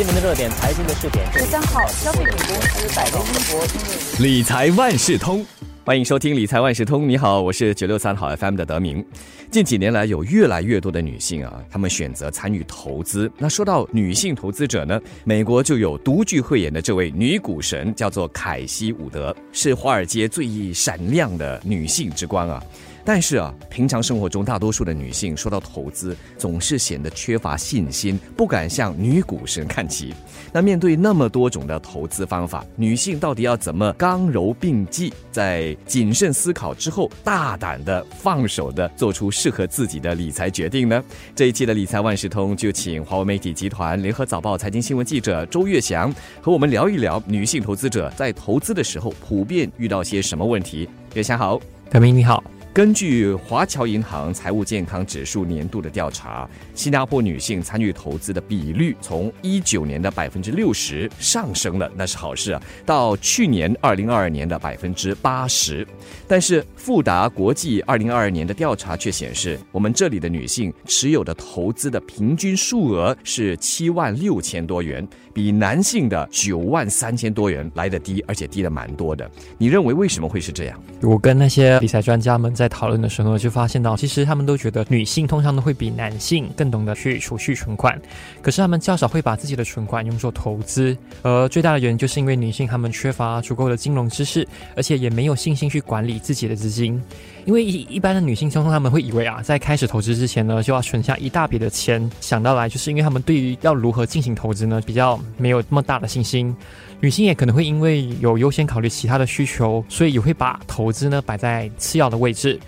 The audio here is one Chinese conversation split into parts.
新闻的热点，财经的试点。十三号，消费品公司百威英博理财万事通，欢迎收听理财万事通。你好，我是九六三好 FM 的德明。近几年来，有越来越多的女性啊，她们选择参与投资。那说到女性投资者呢，美国就有独具慧眼的这位女股神，叫做凯西·伍德，是华尔街最闪亮的女性之光啊。但是啊，平常生活中大多数的女性说到投资，总是显得缺乏信心，不敢向女股神看齐。那面对那么多种的投资方法，女性到底要怎么刚柔并济，在谨慎思考之后，大胆的放手的做出适合自己的理财决定呢？这一期的理财万事通就请华为媒体集团联合早报财经新闻记者周月祥和我们聊一聊女性投资者在投资的时候普遍遇到些什么问题。月祥好，大明你好。根据华侨银行财务健康指数年度的调查，新加坡女性参与投资的比率从一九年的百分之六十上升了，那是好事啊，到去年二零二二年的百分之八十。但是富达国际二零二二年的调查却显示，我们这里的女性持有的投资的平均数额是七万六千多元，比男性的九万三千多元来的低，而且低的蛮多的。你认为为什么会是这样？我跟那些理财专家们。在讨论的时候，就发现到，其实他们都觉得女性通常都会比男性更懂得去储蓄存款，可是他们较少会把自己的存款用作投资。而最大的原因就是因为女性她们缺乏足够的金融知识，而且也没有信心去管理自己的资金。因为一一般的女性通常他们会以为啊，在开始投资之前呢，就要存下一大笔的钱，想到来就是因为他们对于要如何进行投资呢，比较没有那么大的信心。女性也可能会因为有优先考虑其他的需求，所以也会把投资呢摆在次要的位置。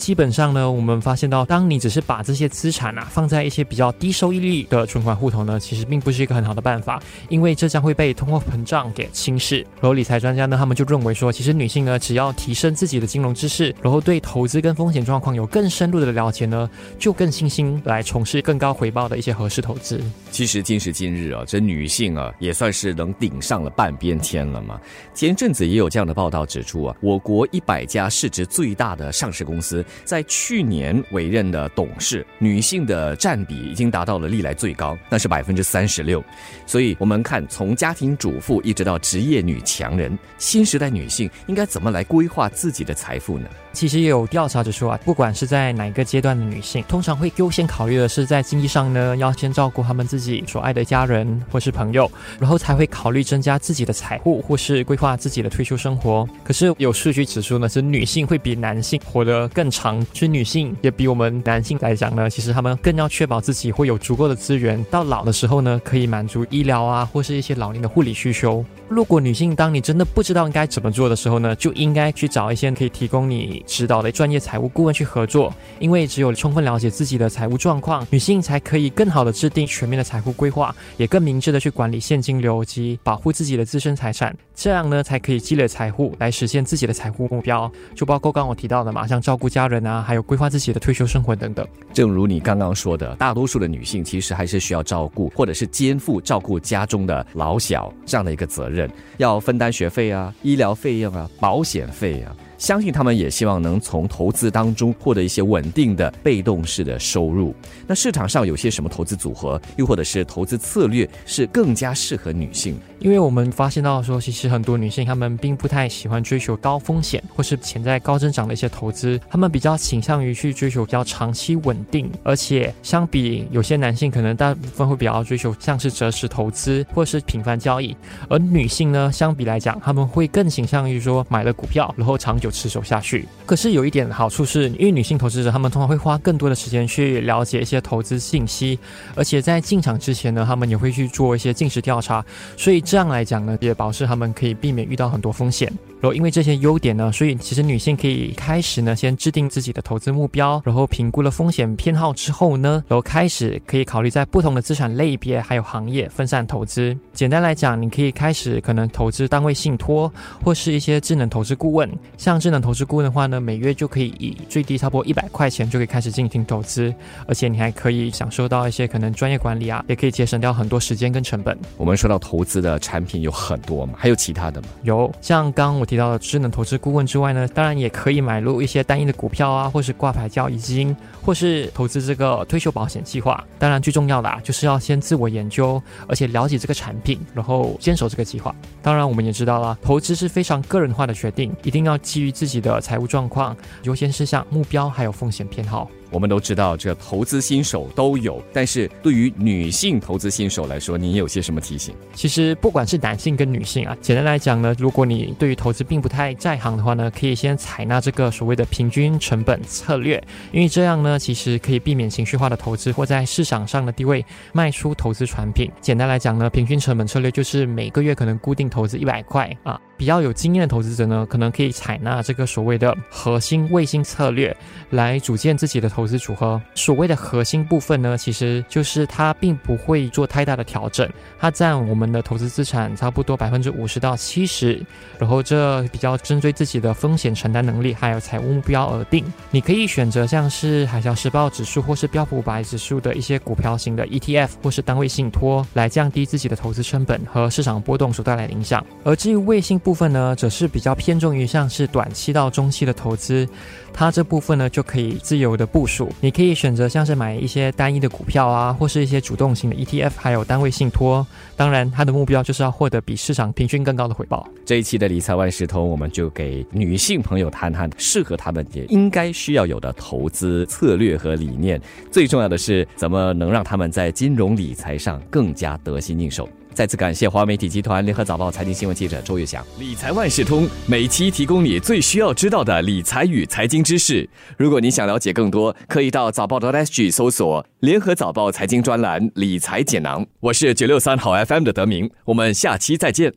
基本上呢，我们发现到，当你只是把这些资产啊放在一些比较低收益率的存款户头呢，其实并不是一个很好的办法，因为这将会被通货膨胀给侵蚀。然后理财专家呢，他们就认为说，其实女性呢，只要提升自己的金融知识，然后对投资跟风险状况有更深入的了解呢，就更信心来从事更高回报的一些合适投资。其实今时今日啊，这女性啊也算是能顶上了半边天了嘛。前阵子也有这样的报道指出啊，我国一百家市值最大的上市公司。在去年委任的董事女性的占比已经达到了历来最高，那是百分之三十六。所以，我们看从家庭主妇一直到职业女强人，新时代女性应该怎么来规划自己的财富呢？其实也有调查指出啊，不管是在哪一个阶段的女性，通常会优先考虑的是在经济上呢，要先照顾他们自己所爱的家人或是朋友，然后才会考虑增加自己的财富或是规划自己的退休生活。可是有数据指出呢，是女性会比男性活得更长，其实女性也比我们男性来讲呢，其实他们更要确保自己会有足够的资源，到老的时候呢，可以满足医疗啊或是一些老龄的护理需求。如果女性当你真的不知道应该怎么做的时候呢，就应该去找一些可以提供你指导的专业财务顾问去合作，因为只有充分了解自己的财务状况，女性才可以更好的制定全面的财富规划，也更明智的去管理现金流及保护自己的自身财产，这样呢才可以积累财富来实现自己的财富目标，就包括刚我提到的嘛，像照顾家人啊，还有规划自己的退休生活等等。正如你刚刚说的，大多数的女性其实还是需要照顾或者是肩负照顾家中的老小这样的一个责任。要分担学费啊、医疗费用啊、保险费啊。相信他们也希望能从投资当中获得一些稳定的被动式的收入。那市场上有些什么投资组合，又或者是投资策略是更加适合女性？因为我们发现到说，其实很多女性她们并不太喜欢追求高风险或是潜在高增长的一些投资，她们比较倾向于去追求比较长期稳定，而且相比有些男性可能大部分会比较追求像是择时投资或是频繁交易，而女性呢，相比来讲，她们会更倾向于说买了股票然后长久。持守下去。可是有一点好处是，因为女性投资者她们通常会花更多的时间去了解一些投资信息，而且在进场之前呢，她们也会去做一些尽职调查，所以这样来讲呢，也保持她们可以避免遇到很多风险。然后因为这些优点呢，所以其实女性可以开始呢，先制定自己的投资目标，然后评估了风险偏好之后呢，然后开始可以考虑在不同的资产类别还有行业分散投资。简单来讲，你可以开始可能投资单位信托或是一些智能投资顾问。像智能投资顾问的话呢，每月就可以以最低差不多一百块钱就可以开始进行投资，而且你还可以享受到一些可能专业管理啊，也可以节省掉很多时间跟成本。我们说到投资的产品有很多嘛，还有其他的吗？有，像刚我。提到的智能投资顾问之外呢，当然也可以买入一些单一的股票啊，或是挂牌交易基金，或是投资这个退休保险计划。当然最重要的啊，就是要先自我研究，而且了解这个产品，然后坚守这个计划。当然我们也知道了，投资是非常个人化的决定，一定要基于自己的财务状况、优先事项、目标还有风险偏好。我们都知道，这投资新手都有，但是对于女性投资新手来说，你有些什么提醒？其实不管是男性跟女性啊，简单来讲呢，如果你对于投资并不太在行的话呢，可以先采纳这个所谓的平均成本策略，因为这样呢，其实可以避免情绪化的投资或在市场上的地位卖出投资产品。简单来讲呢，平均成本策略就是每个月可能固定投资一百块啊。比较有经验的投资者呢，可能可以采纳这个所谓的核心卫星策略来组建自己的投投资组合。所谓的核心部分呢，其实就是它并不会做太大的调整，它占我们的投资资产差不多百分之五十到七十。然后这比较针对自己的风险承担能力还有财务目标而定。你可以选择像是海啸时报指数或是标普五百指数的一些股票型的 ETF 或是单位信托，来降低自己的投资成本和市场波动所带来的影响。而至于卫星部，分呢，则是比较偏重于像是短期到中期的投资，它这部分呢就可以自由的部署。你可以选择像是买一些单一的股票啊，或是一些主动型的 ETF，还有单位信托。当然，它的目标就是要获得比市场平均更高的回报。这一期的理财万事通，我们就给女性朋友谈谈适合她们也应该需要有的投资策略和理念。最重要的是，怎么能让他们在金融理财上更加得心应手。再次感谢华媒体集团联合早报财经新闻记者周月翔。理财万事通每期提供你最需要知道的理财与财经知识。如果你想了解更多，可以到早报的 SG 搜索联合早报财经专栏理财简囊。我是九六三好 FM 的德明，我们下期再见。